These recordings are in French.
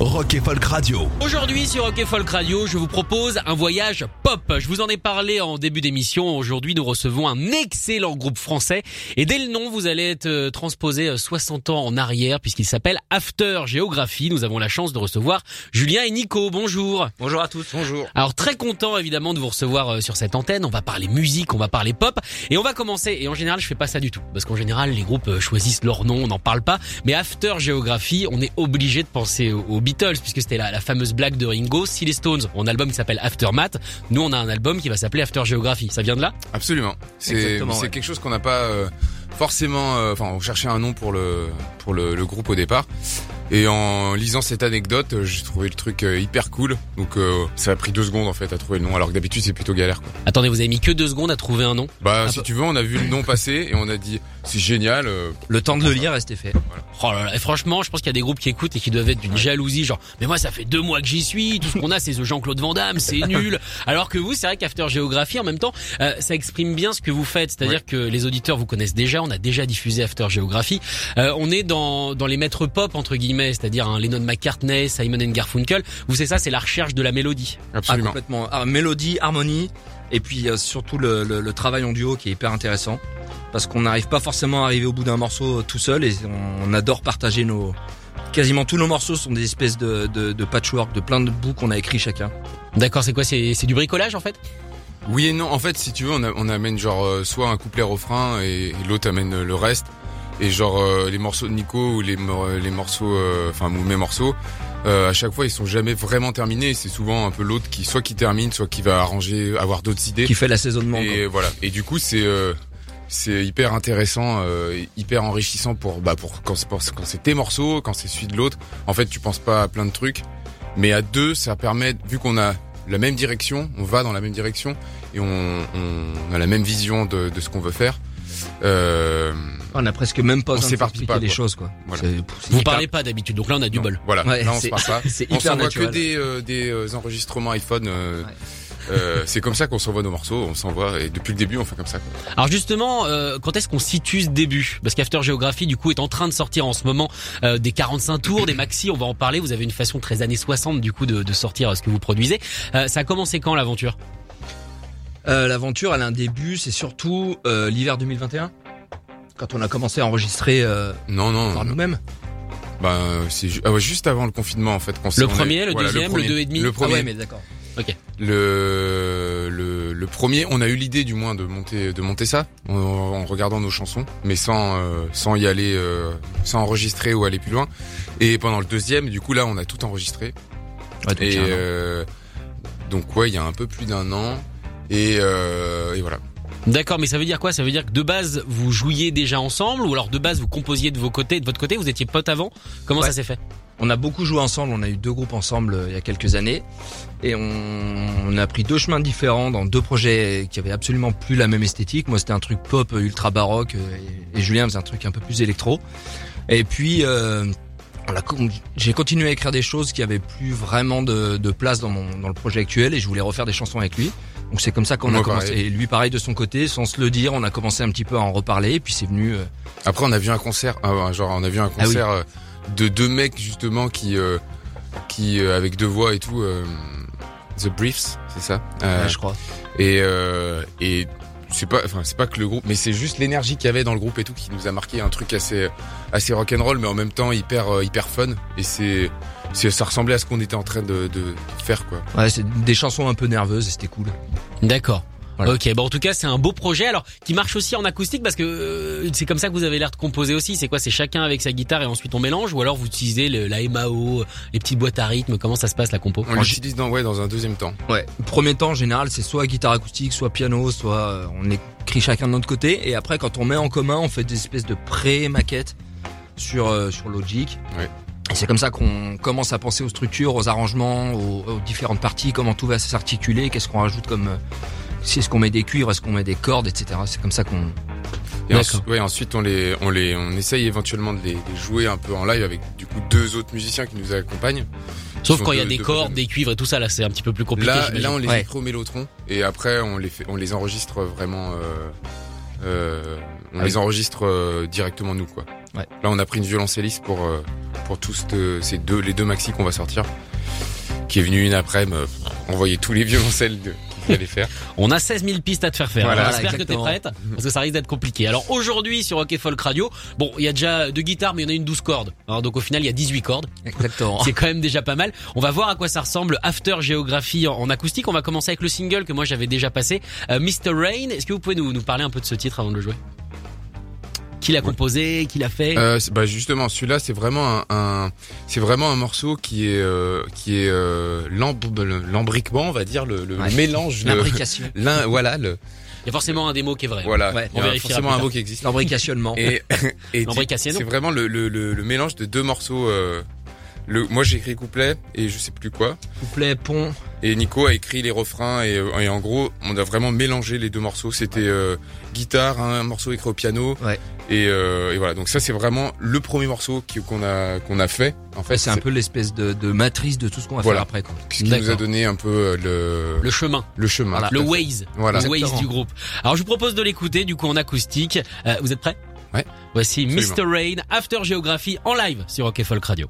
Rock et Folk Radio. Aujourd'hui sur Rock et Folk Radio, je vous propose un voyage pop. Je vous en ai parlé en début d'émission. Aujourd'hui, nous recevons un excellent groupe français. Et dès le nom, vous allez être euh, transposé 60 ans en arrière puisqu'il s'appelle After Géographie. Nous avons la chance de recevoir Julien et Nico. Bonjour. Bonjour à tous. Bonjour. Alors très content évidemment de vous recevoir euh, sur cette antenne. On va parler musique, on va parler pop et on va commencer. Et en général, je fais pas ça du tout parce qu'en général, les groupes euh, choisissent leur nom, on n'en parle pas. Mais After Géographie, on est obligé de penser aux Beatles puisque c'était la, la, fameuse blague de Ringo. Si les Stones ont un album qui s'appelle Aftermath, nous on a un album qui va s'appeler After Geography. Ça vient de là? Absolument. C'est ouais. quelque chose qu'on n'a pas euh, forcément. euh, Enfin, on cherchait un nom pour le pour le, le groupe au départ. Et en lisant cette anecdote, euh, j'ai trouvé le truc euh, hyper cool. Donc euh, ça a pris deux secondes en fait à trouver le nom, alors que d'habitude c'est plutôt galère. Quoi. Attendez, vous avez mis que deux secondes à trouver un nom Bah Ah, si bah. tu veux, on a vu le nom passer et on a dit c'est génial. euh, Le temps de le lire c'était fait. Oh là là, et franchement, je pense qu'il y a des groupes qui écoutent et qui doivent être d'une jalousie, genre, mais moi ça fait deux mois que j'y suis, tout ce qu'on a c'est ce Jean-Claude Van Damme, c'est nul. Alors que vous, c'est vrai qu'After Géographie, en même temps, euh, ça exprime bien ce que vous faites, c'est-à-dire que les auditeurs vous connaissent déjà, on a déjà diffusé After Géographie. Euh, on est dans dans les maîtres pop entre guillemets, c'est-à-dire un Lennon McCartney, Simon and Garfunkel. Vous c'est ça, c'est la recherche de la mélodie. Ah, absolument. complètement. Ah, mélodie, harmonie, et puis euh, surtout le, le, le travail en duo qui est hyper intéressant. Parce qu'on n'arrive pas forcément à arriver au bout d'un morceau euh, tout seul et on, on adore partager nos... Quasiment tous nos morceaux sont des espèces de, de, de patchwork, de plein de bouts qu'on a écrit chacun. D'accord, c'est quoi C'est du bricolage en fait? Oui et non. En fait, si tu veux, on, a- on amène genre euh, soit un couplet refrain et, et l'autre amène le reste. Et genre euh, les morceaux de Nico ou les les morceaux, euh, enfin mes morceaux, euh, à chaque fois ils sont jamais vraiment terminés. C'est souvent un peu l'autre qui soit qui termine, soit qui va arranger, avoir d'autres idées. Qui fait l'assaisonnement. Et voilà. Et du coup, c'est euh, c'est hyper intéressant, euh, hyper enrichissant pour bah pour quand c'est quand c'est tes morceaux, quand c'est celui de l'autre. En fait, tu penses pas à plein de trucs, mais à deux, ça permet vu qu'on a la même direction, on va dans la même direction et on, on a la même vision de, de ce qu'on veut faire. Euh, On a presque même pas On s'éparpille pas, les quoi. choses quoi. Voilà. C'est- c'est Vous hyper- parlez pas d'habitude, donc là on a du non, bol. Voilà, Ouais, là on c'est- se parle pas. C'est On s'envoie que des euh, des euh, enregistrements iPhone. euh, Ouais. euh, c'est comme ça qu'on s'envoie nos morceaux, on s'envoie et depuis le début on fait comme ça. Quoi. Alors justement, euh, quand est-ce qu'on situe ce début? Parce qu'After Géographie, du coup, est en train de sortir en ce moment euh, des 45 tours, des maxi, on va en parler. Vous avez une façon très années 60, du coup, de, de sortir ce que vous produisez. Euh, ça a commencé quand l'aventure? L'aventure, elle a un début, c'est surtout euh, l'hiver 2021. Quand on a commencé à enregistrer euh, Non non. par nous-mêmes. Bah, c'est ju- ah ouais, juste avant le confinement en fait. qu'on s'est- Le est- premier, le voilà, deuxième, le premier. deux et demi Le Ah premier, ouais, mais d'accord. le, le le premier, on a eu l'idée du moins de monter de monter ça en, en regardant nos chansons, mais sans euh, sans y aller, euh, sans enregistrer ou aller plus loin. Et pendant le deuxième, du coup là, on a tout enregistré. Ouais, donc, Et euh, donc ouais, il y a un peu plus d'un an. Et, euh, et voilà. D'accord, mais ça veut dire quoi? Ça veut dire que de base, vous jouiez déjà ensemble ou alors de base, vous composiez de vos côtés, de votre côté, vous étiez potes avant? Comment Ouais. ça s'est fait? On a beaucoup joué ensemble, on a eu deux groupes ensemble euh, il y a quelques années et on, on a pris deux chemins différents dans deux projets qui avaient absolument plus la même esthétique. Moi c'était un truc pop euh, ultra baroque et, et Julien faisait un truc un peu plus électro. Et puis euh, on a con- j'ai continué à écrire des choses qui avaient plus vraiment de, de place dans, mon, dans le projet actuel et je voulais refaire des chansons avec lui. Donc c'est comme ça qu'on a commencé. pareil. Et lui pareil de son côté, sans se le dire, on a commencé un petit peu à en reparler et puis c'est venu. euh, Après, on a vu un concert, ah, genre on a vu un Ah oui. concert euh, de deux mecs justement qui euh, qui euh, avec deux voix et tout. euh, The Briefs, c'est ça. Ouais, je crois. Et euh, et c'est pas enfin c'est pas que le groupe mais c'est juste l'énergie qu'il y avait dans le groupe et tout qui nous a marqué un truc assez assez rock and roll mais en même temps hyper euh, hyper fun et c'est c'est ça ressemblait à ce qu'on était en train de, de faire quoi. Ouais, c'est des chansons un peu nerveuses et c'était cool. D'accord. Voilà. Ok, bon en tout cas c'est un beau projet alors qui marche aussi en acoustique parce que euh, c'est comme ça que vous avez l'air de composer aussi. C'est quoi C'est chacun avec sa guitare et ensuite on mélange ou alors vous utilisez le- la MAO, les petites boîtes à rythme. Comment ça se passe la compo? On l'utilise dans ouais dans un deuxième temps. Ouais. Premier temps, en général, c'est soit guitare acoustique, soit piano, soit euh, on écrit chacun de notre côté. Et après, quand on met en commun, on fait des espèces de pré-maquettes sur euh, sur Logic. Ouais. Et c'est comme ça qu'on commence à penser aux structures, aux arrangements, aux, aux différentes parties, comment tout va s'articuler, qu'est-ce qu'on rajoute comme, euh, si est-ce qu'on met des cuivres, est-ce qu'on met des cordes, etc. C'est comme ça qu'on. Et D'accord. ensuite, ouais, ensuite on les, on les, on essaye éventuellement de les, les jouer un peu en live avec du coup deux autres musiciens qui nous accompagnent. Sauf quand il y a des de- de cordes, des cuivres et tout ça, là c'est un petit peu plus compliqué. Là, là, on les Ouais. micro mélotron et après on les fait, on les enregistre vraiment, euh, euh, on Ah les oui. enregistre euh, directement nous quoi. Ouais. Là, on a pris une violoncelliste pour euh, pour tous ces deux, les deux maxi qu'on va sortir, qui est venue une après me envoyer tous les violoncelles de, faire. On a 16 000 pistes à te faire faire. Voilà. Alors, J'espère que t'es prête, parce que ça risque d'être compliqué. Alors aujourd'hui sur Rock Folk Radio, bon, il y a déjà deux guitares, mais il y en a une 12 cordes. Alors, donc au final, il y a 18 cordes. Exactement. C'est quand même déjà pas mal. On va voir à quoi ça ressemble After Géographie en, en acoustique. On va commencer avec le single que moi j'avais déjà passé, euh, Mr. Rain. Est-ce que vous pouvez nous, nous parler un peu de ce titre avant de le jouer? Qui l'a composé Qui l'a fait Euh, bah justement, celui-là, c'est vraiment un, un- c'est vraiment un morceau qui est euh, qui est euh, l'emb- le- l'embriquement, on va dire le, le Ouais. mélange, L'imbrication. l'un, voilà, le, Il y a forcément un démo qui est vrai. voilà, Ouais, il y on a forcément un mot qui existe. L'embricationnement. Et, et c'est vraiment le, le, le, le mélange de deux morceaux. Le, moi, j'ai écrit couplet et je sais plus quoi. Couplet, pont. Et Nico a écrit les refrains et, euh, et en gros, on a vraiment mélangé les deux morceaux. C'était euh, guitare, un morceau écrit au piano. Ouais. Et, euh, et voilà. Donc ça, c'est vraiment le premier morceau qu'on a qu'on a fait. En fait, Ouais, c'est un peu l'espèce de, de matrice de tout ce qu'on va Voilà. faire après. Quoi. ce qui nous a donné un peu euh, le Le chemin, le chemin. Voilà. le Waze, Voilà. le Waze du groupe. Alors je vous propose de l'écouter du coup en acoustique. Euh, vous êtes prêts? Ouais. Voici Absolument. Mr. Rain, After Géographie en live sur Rock Folk Radio.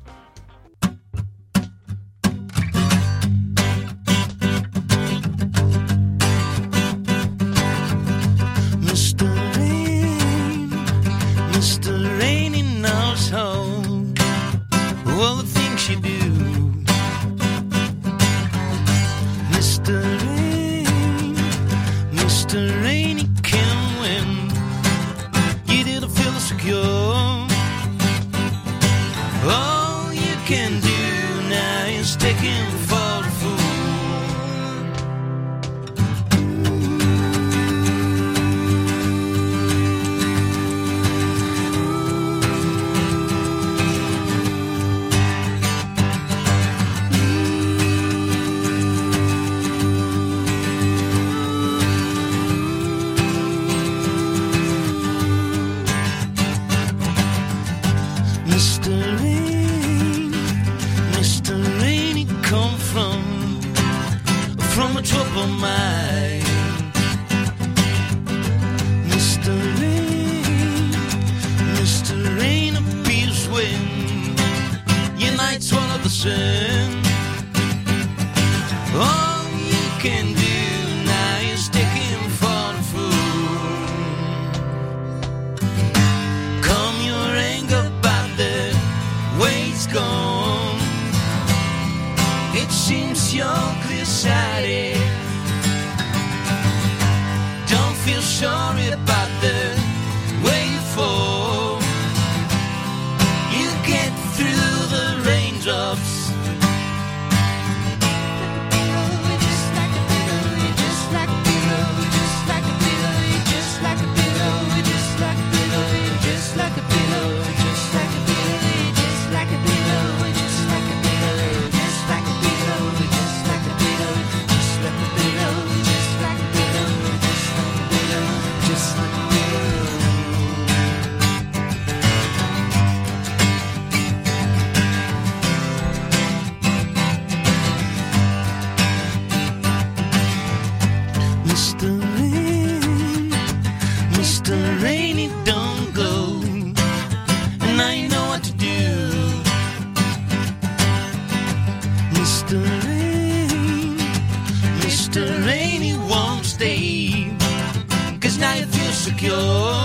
Secure.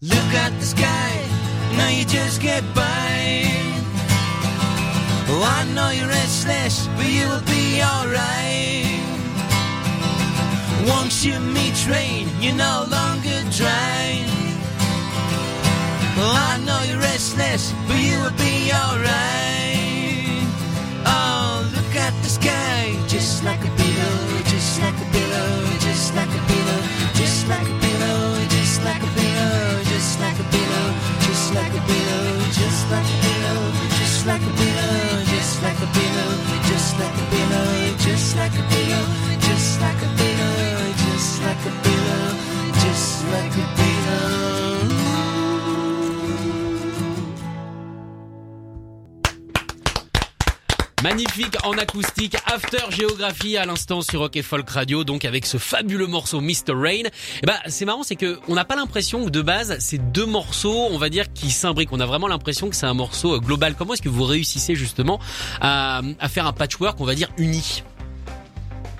Look at the sky, now you just get by. Oh, I know you're restless, but you will be alright. Once you meet rain, you're no longer dry. Oh, I know you're restless, but you will be alright. Oh, look at the sky, just like a pillow, just like a pillow, just like a pillow, like a pillow, just like a pillow, just like a pillow, just like a pillow, just like a pillow, just like a pillow, just like a pillow, just like a pillow, just like a pillow, just like a pillow, just like a pillow. Magnifique en acoustique, After Géographie à l'instant sur Rock et Folk Radio, donc avec ce fabuleux morceau Mr. Rain. Et bah, c'est marrant, c'est que on n'a pas l'impression que de base, c'est deux morceaux, on va dire, qui s'imbriquent. On a vraiment l'impression que c'est un morceau euh, global. Comment est-ce que vous réussissez justement à, faire un patchwork, on va dire, uni?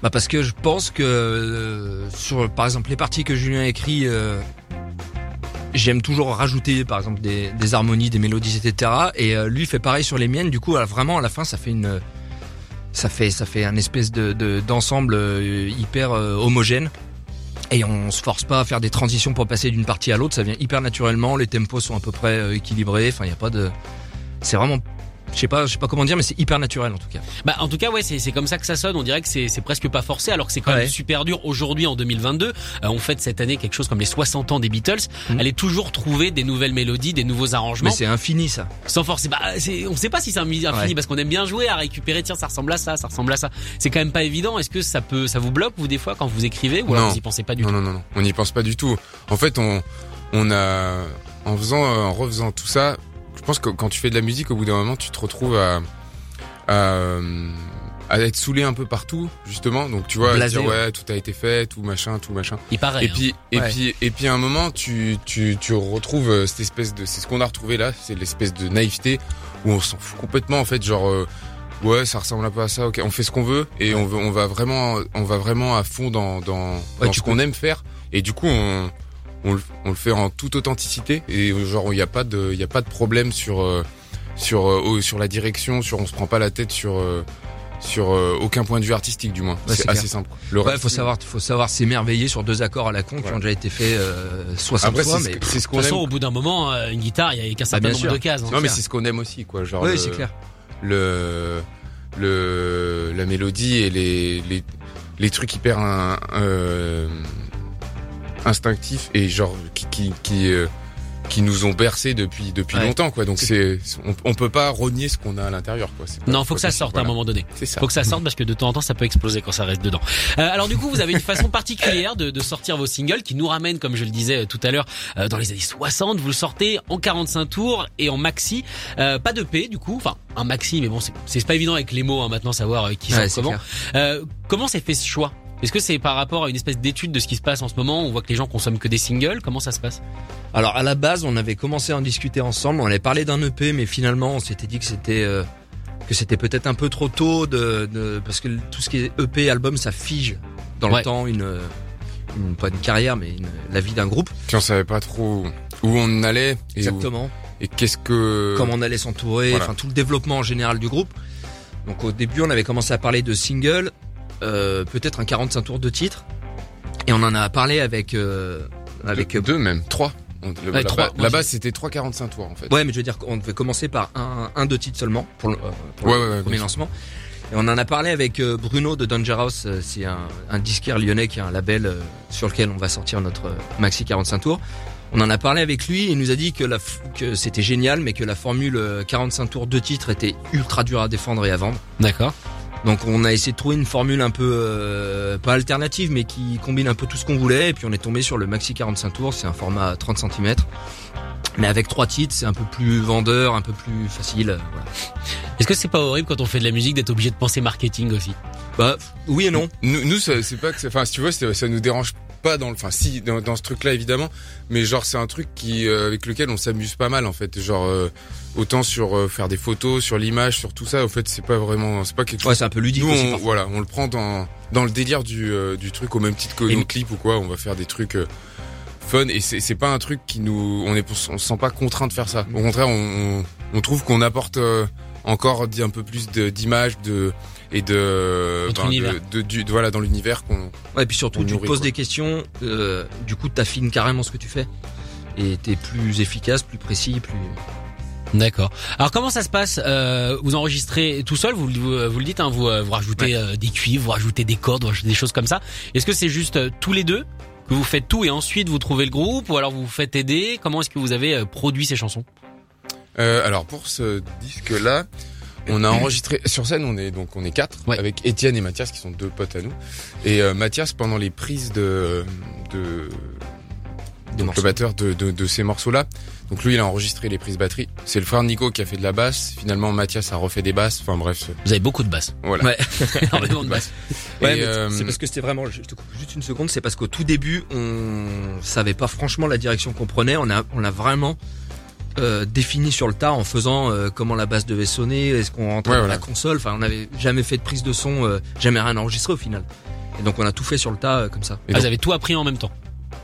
Bah parce que je pense que euh, sur par exemple les parties que Julien écrit, euh, j'aime toujours rajouter par exemple des, harmonies, des mélodies, etc. Et euh, lui fait pareil sur les miennes. Du coup, vraiment à la fin, ça fait une ça fait ça fait un espèce de de- d'ensemble euh, hyper euh, homogène. Et on se force pas à faire des transitions pour passer d'une partie à l'autre. Ça vient hyper naturellement. Les tempos sont à peu près euh, équilibrés. Enfin, il y a pas de c'est vraiment je sais pas je sais pas comment dire mais c'est hyper naturel en tout cas. Bah en tout cas ouais c'est c'est comme ça que ça sonne. On dirait que c'est c'est presque pas forcé alors que c'est quand Ouais. même super dur aujourd'hui en 2022. Euh, on fête cette année quelque chose comme les 60 ans des Beatles. Mhm. Elle est toujours trouver des nouvelles mélodies, des nouveaux arrangements. Mais c'est infini ça. sans forcer. Bah, on sait pas si c'est infini Ouais. parce qu'on aime bien jouer à récupérer. Tiens, ça ressemble à ça, ça ressemble à ça. C'est quand même pas évident. Est-ce que ça peut, ça vous bloque vous des fois quand vous écrivez ou alors Non. vous y pensez pas du Non, tout? non, non, non. On n'y pense pas du tout. En fait, on, on a, en faisant, en refaisant tout ça, je pense que quand tu fais de la musique, au bout d'un moment, tu te retrouves à, à, à être saoulé un peu partout, justement. Donc, tu vois, à Blasé, dire, ouais. ouais, tout a été fait, tout machin, tout machin. Il paraît. Et puis, et Ouais. puis, et puis, à un moment, tu, tu, tu retrouves euh, cette espèce de, c'est ce qu'on a retrouvé là, c'est l'espèce de naïveté où on s'en fout complètement, en fait, genre, euh, ouais, ça ressemble un peu à ça, ok, on fait ce qu'on veut et on veut, on va vraiment, on va vraiment à fond dans, dans, Ouais, dans ce qu'on aime faire et du coup, on, on, le- on le fait en toute authenticité et euh, genre, il n'y a pas de, il y a pas de problème sur, euh, sur, euh, sur la direction, sur, on se prend pas la tête sur, sur aucun point de vue artistique du moins. Ouais, c'est assez clair. simple. Le Ouais, reste- faut savoir, faut savoir s'émerveiller sur deux accords à la con qui ont déjà été faits euh, 60 Après, fois, c'est ce mais que- c'est ce de qu'on toute façon, aime. au bout d'un moment, euh, une guitare, il y a qu'un certain bien nombre sûr. de cases. hein. Non, mais c'est ce qu'on aime aussi, quoi. Genre, oui, le- c'est clair. le le la mélodie et les les, les trucs hyper euh, instinctifs et genre qui qui qui, euh, qui nous ont bercé depuis depuis Ouais. longtemps quoi donc c'est on, on peut pas renier ce qu'on a à l'intérieur quoi Non, faut que ça sorte à un moment donné. c'est ça Faut que ça sorte parce que de temps en temps ça peut exploser quand ça reste dedans. Euh, alors du coup vous avez une façon particulière de, de sortir vos singles qui nous ramène comme je le disais euh, tout à l'heure euh, dans les années 60. Vous le sortez en 45 tours et en maxi, euh, pas de P du coup, enfin un maxi mais bon c'est c'est pas évident avec les mots hein, maintenant savoir euh, qui Ouais, sort comment. Euh, comment s'est fait ce choix? Est-ce que c'est par rapport à une espèce d'étude de ce qui se passe en ce moment On voit que les gens consomment que des singles. Comment ça se passe? Alors à la base, on avait commencé à en discuter ensemble. On avait parlé d'un EP, mais finalement, on s'était dit que c'était euh, que c'était peut-être un peu trop tôt de, de- parce que tout ce qui est EP, album, ça fige dans Ouais. le temps une, une pas une carrière, mais une, la vie d'un groupe. puis on savait pas trop où on allait et, où- Exactement. et qu'est-ce que comment on allait s'entourer, Voilà. enfin tout le développement en général du groupe. Donc au début, on avait commencé à parler de single, euh, peut-être un 45 tours de titre, et on en a parlé avec euh, avec deux, deux même trois Ouais, base c'était 3,45 tours en fait ouais, mais je veux dire qu'on devait commencer par un un deux titres seulement pour le, euh, pour Ouais, le ouais, ouais, premier lancement. Et on en a parlé avec euh, Bruno de Danger House, euh, c'est un, un disquaire lyonnais qui a un label euh, sur lequel on va sortir notre euh, maxi 45 tours. On en a parlé avec lui et il nous a dit que, la que c'était génial, mais que la formule euh, 45 tours de titres était ultra dure à défendre et à vendre. D'accord. Donc on a essayé de trouver une formule un peu euh, pas alternative mais qui combine un peu tout ce qu'on voulait et puis on est tombé sur le maxi 45 tours, c'est un format 30 cm. Mais avec trois titres, c'est un peu plus vendeur, un peu plus facile. euh, Voilà. Est-ce que c'est pas horrible quand on fait de la musique d'être obligé de penser marketing aussi? Bah oui et non. Nous, nous c'est pas que, c'est- enfin, si tu vois, c'est- ça nous dérange pas dans le, enfin, si, dans, dans ce truc-là, évidemment, mais genre, c'est un truc qui, euh, avec lequel on s'amuse pas mal, en fait, genre, euh, autant sur euh, faire des photos, sur l'image, sur tout ça, au fait, c'est pas vraiment, c'est pas quelque chose. Ouais, c'est un peu ludique nous, aussi. on, voilà, on le prend dans, dans le délire du, euh, du truc au même titre que nos clips ou quoi, on va faire des trucs, euh, fun et c'est c'est pas un truc qui nous on est on se sent pas contraint de faire ça au contraire on, on, on trouve qu'on apporte euh, encore un peu plus d'images de et de, ben, de- voilà dans l'univers qu'on Ouais, et puis surtout tu te poses quoi. des questions, euh, du coup t'affines carrément ce que tu fais et t'es plus efficace, plus précis, plus. D'accord. Alors comment ça se passe euh, Vous enregistrez tout seul, vous, vous, vous le dites, hein, vous, euh, vous rajoutez euh, des cuivres, vous rajoutez des cordes, vous rajoutez des choses comme ça. Est-ce que c'est juste euh, tous les deux que vous faites tout et ensuite vous trouvez le groupe ou alors vous vous faites aider? Comment est-ce que vous avez euh, produit ces chansons? Euh, alors pour ce disque-là, on a enregistré sur scène. On est donc on est quatre Ouais. avec Étienne et Mathias qui sont deux potes à nous. Et euh, Mathias pendant les prises de de donc, morceaux. le batteur de, de, de ces morceaux-là. Donc lui, il a enregistré les prises batterie. C'est le frère Nico qui a fait de la basse. Finalement, Mathias a refait des basses. Enfin bref, Vous avez beaucoup de basses. voilà. Ouais. Énormément de basses. Ouais, euh, c'est parce que c'était vraiment. Je te coupe juste une seconde. C'est parce qu'au tout début, on savait pas franchement la direction qu'on prenait. On a, on l'a vraiment euh, défini sur le tas en faisant euh, comment la basse devait sonner. Est-ce qu'on rentrait Ouais, dans voilà. la console Enfin, on n'avait jamais fait de prise de son, euh, jamais rien enregistré au final. Et donc on a tout fait sur le tas euh, comme ça. Et Ah, donc- vous avez tout appris en même temps.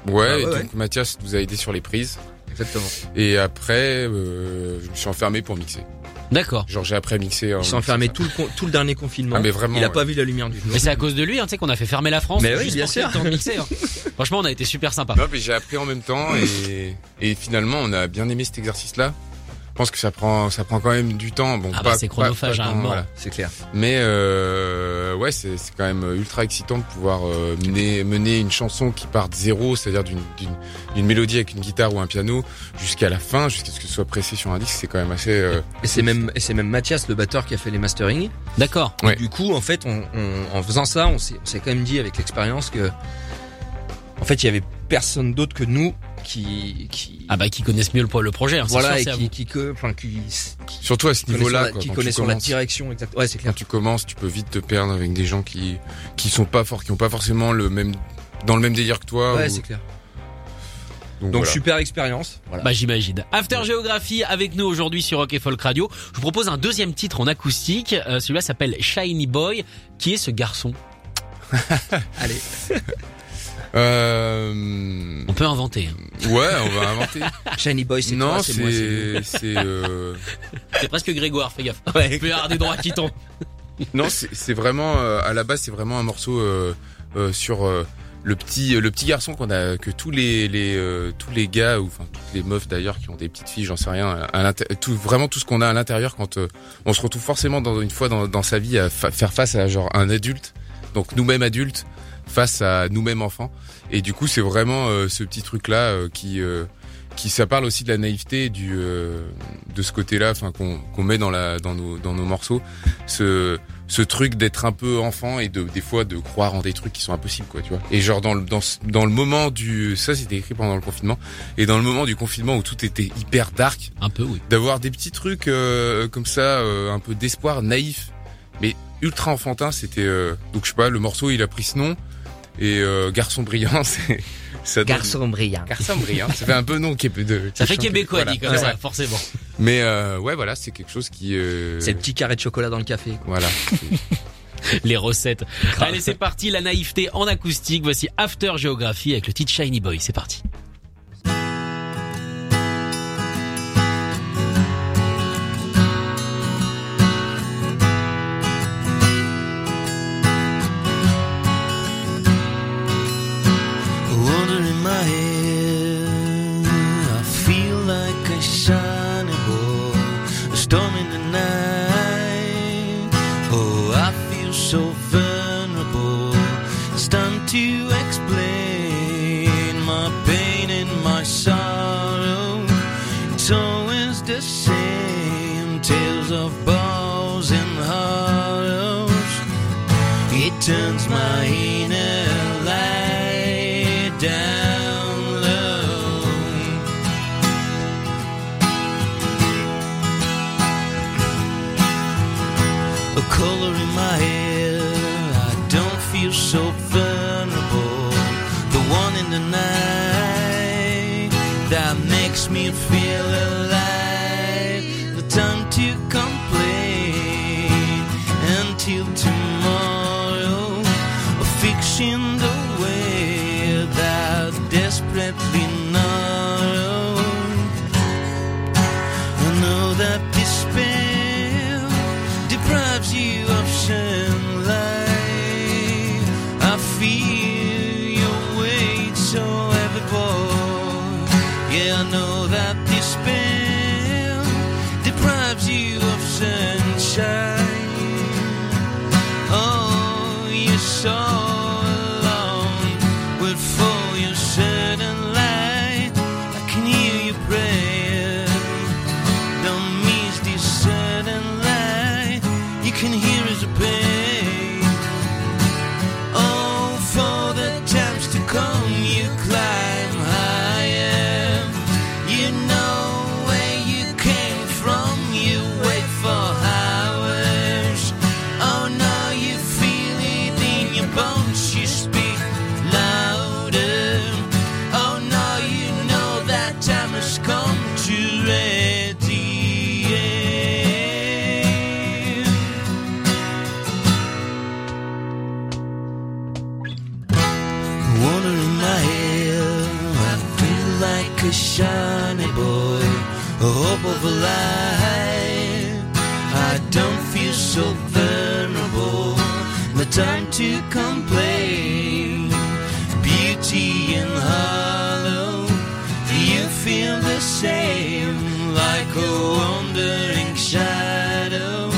Ouais, Ah et ouais, donc Mathias nous a aidé sur les prises. Exactement. Et après, euh, je me suis enfermé pour mixer. D'accord. Genre j'ai appris à mixer. en Il s'est enfermé tout le tout le dernier confinement. Ah, mais vraiment, Il a ouais. pas vu la lumière du jour. Mais c'est à cause de lui, hein, tu sais, qu'on a fait fermer la France. Mais oui, juste bien sûr. le temps de mixer, hein. Franchement, on a été super sympa. Non, mais j'ai appris en même temps et, et finalement on a bien aimé cet exercice-là. Je pense que ça prend ça prend quand même du temps. Bon, Ah pas, bah, c'est chronophage, pas- pas tant, mort. voilà. C'est clair. Mais euh, ouais, c'est c'est quand même ultra excitant de pouvoir euh, mener mener une chanson qui part de zéro, c'est-à-dire d'une d'une d'une mélodie avec une guitare ou un piano jusqu'à la fin, jusqu'à ce que ce soit pressé sur un disque. C'est quand même assez. euh, Et c'est même et c'est même Mathias le batteur qui a fait les mastering. D'accord. Ouais. Du coup, en fait, on, on- en faisant ça, on s'est on s'est quand même dit avec l'expérience que en fait, il y avait personne d'autre que nous qui qui Ah bah, qui connaissent mieux le, le projet, hein, voilà sûr, et qui qui que- enfin qui, Surtout à ce niveau-là, qui quand connaît tu sur la commences. direction exacte. Ouais, c'est clair. quand tu commences, tu peux vite te perdre avec des gens qui qui sont pas forts, qui ont pas forcément le même dans le même délire que toi. Ouais, ou- c'est clair. donc, Donc voilà. super expérience. Voilà. Bah j'imagine. After Géographie avec nous aujourd'hui sur Rock et Folk Radio. Je vous propose un deuxième titre en acoustique. Euh, Celui-là s'appelle Shiny Boy. Qui est ce garçon? Allez. Euh... On peut inventer. hein. Ouais, on va inventer. Shiny Boy, c'est non, c'est moi, c'est euh... C'est presque Grégoire, fais gaffe. Ouais. Il peut y avoir des droits qui tombent. non, c'est c'est vraiment euh, à la base, c'est vraiment un morceau euh, euh, sur euh, le petit le petit garçon qu'on a que tous les les euh, tous les gars ou enfin toutes les meufs d'ailleurs qui ont des petites filles, j'en sais rien, à tout vraiment tout ce qu'on a à l'intérieur quand euh, on se retrouve forcément dans une fois dans, dans sa vie à fa- faire face à genre un adulte, donc nous-mêmes adultes face à nous-mêmes enfants. Et du coup c'est vraiment euh, ce petit truc là qui euh, qui ça parle aussi de la naïveté du euh, de ce côté-là enfin qu'on qu'on met dans la dans nos dans nos morceaux. Ce ce truc d'être un peu enfant et de des fois de croire en des trucs qui sont impossibles quoi tu vois. Et genre dans le dans dans le moment du ça c'était écrit pendant le confinement et dans le moment du confinement où tout était hyper dark Un peu, oui. d'avoir des petits trucs euh, comme ça euh, un peu d'espoir naïf mais ultra enfantin c'était euh, donc je sais pas le morceau il a pris ce nom et euh, garçon brillant c'est ça donne- Garçon brillant. garçon brillant ça fait un peu nom de Ça fait québécois voilà. dit comme Ouais, ça, forcément. mais euh, ouais voilà c'est quelque chose qui euh, C'est le petit carré de chocolat dans le café. voilà Les recettes. Allez, c'est parti, la naïveté en acoustique. Voici After Géographie avec le titre Shiny Boy. C'est parti. Turns my inner light down low. A color in my hair, I don't feel so vulnerable. The one in the night that makes me feel deprives you like a shiny boy, a hope of a life. I don't feel so vulnerable, no time to complain. Beauty in hollow, do you feel the same, like a wandering shadow.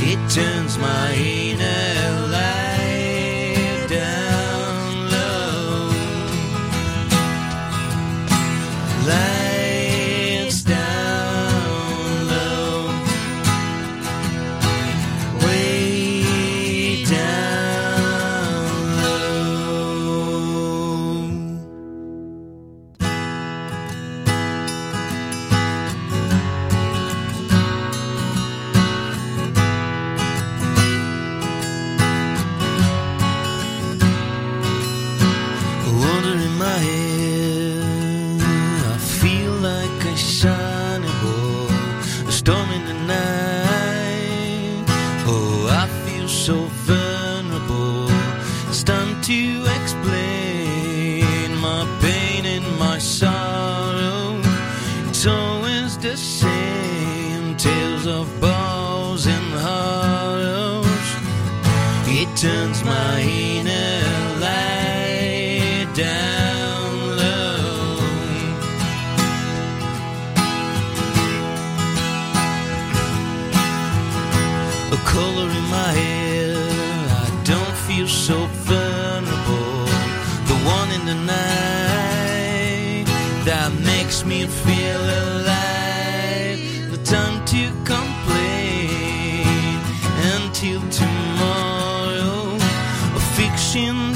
It turns my till tomorrow. A fiction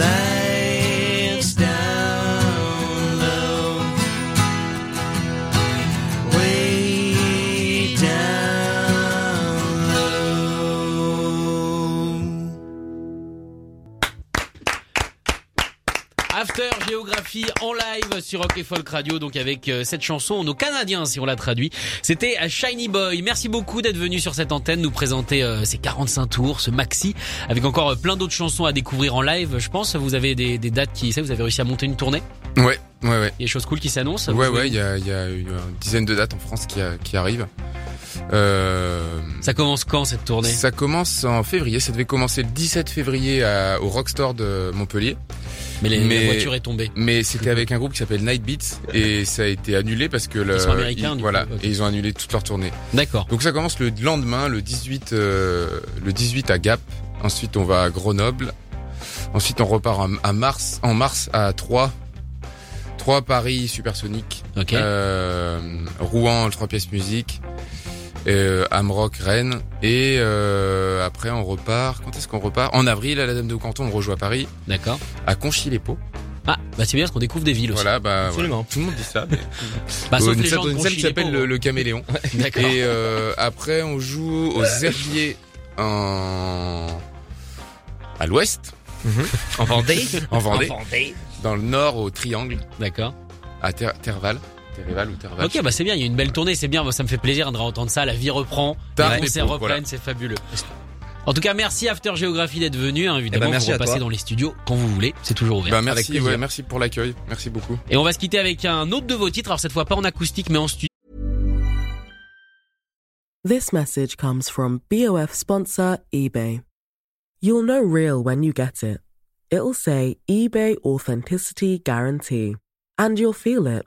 than En live sur Rock et Folk Radio, donc avec euh, cette chanson, nos Canadiens si on la traduit. C'était à Shiny Boy. Merci beaucoup d'être venu sur cette antenne nous présenter euh, ces 45 tours, ce maxi, avec encore euh, plein d'autres chansons à découvrir en live. Je pense, vous avez des, des dates qui, ça, vous avez réussi à monter une tournée? Ouais, Ouais, ouais. Il y a des choses cool qui s'annoncent. Ouais, ouais, il y a, il y a une dizaine de dates en France qui, a- qui arrivent. Euh, Ça commence quand cette tournée? ça commence en février. Ça devait commencer le 17 février à- au Rockstore de Montpellier. Mais, les- mais- la voiture est tombée. Mais c'était avec un groupe qui s'appelle Night Beats et ça a été annulé parce que le, Ils sont américains, ils- voilà, coup, et ils ont annulé toute leur tournée. D'accord. Donc ça commence le lendemain, le 18, euh, le 18 à Gap. Ensuite, on va à Grenoble. Ensuite, on repart en- à mars, en mars à Troyes. Troyes, Paris, Supersonic. Ok. Euh, Rouen, le 3 pièces musique. Euh, Amrock, Rennes. Et euh, après, on repart. Quand est-ce qu'on repart? En avril, à la Dame de Canton, on rejoint Paris. D'accord. À Conchy-les-Paux. Ah, bah c'est bien parce qu'on découvre des villes aussi. Voilà, bah Absolument. tout le monde dit ça. Mais... Bah, sauf une les salle, gens de une salle qui s'appelle le, le Caméléon. D'accord. Et euh, après, on joue aux Herbiers en à l'ouest, En Vendée. en Vendée, En Vendée. dans le nord au Triangle, D'accord. à Ter Terval, Terval ou Terval. Ok, bah c'est bien, il y a une belle tournée, c'est bien, moi, ça me fait plaisir d'entendre ça, la vie reprend, les concerts reprennent, voilà. c'est fabuleux. En tout cas, merci After Géographie d'être venu, hein, évidemment, Eh ben, merci vous toi. dans les studios quand vous voulez, c'est toujours ouvert. Bah merci, ouais, merci pour l'accueil, merci beaucoup. Et on va se quitter avec un autre de vos titres, alors cette fois pas en acoustique mais en studio. This message comes from BOF sponsor eBay. You'll know real when you get it. It'll say eBay Authenticity Guarantee. And you'll feel it.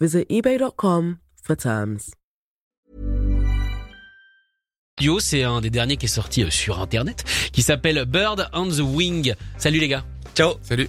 Visit eBay.com for terms. Studio, c'est un des derniers qui est sorti euh, sur internet, qui s'appelle Bird on the Wing. Salut les gars. Ciao. Salut.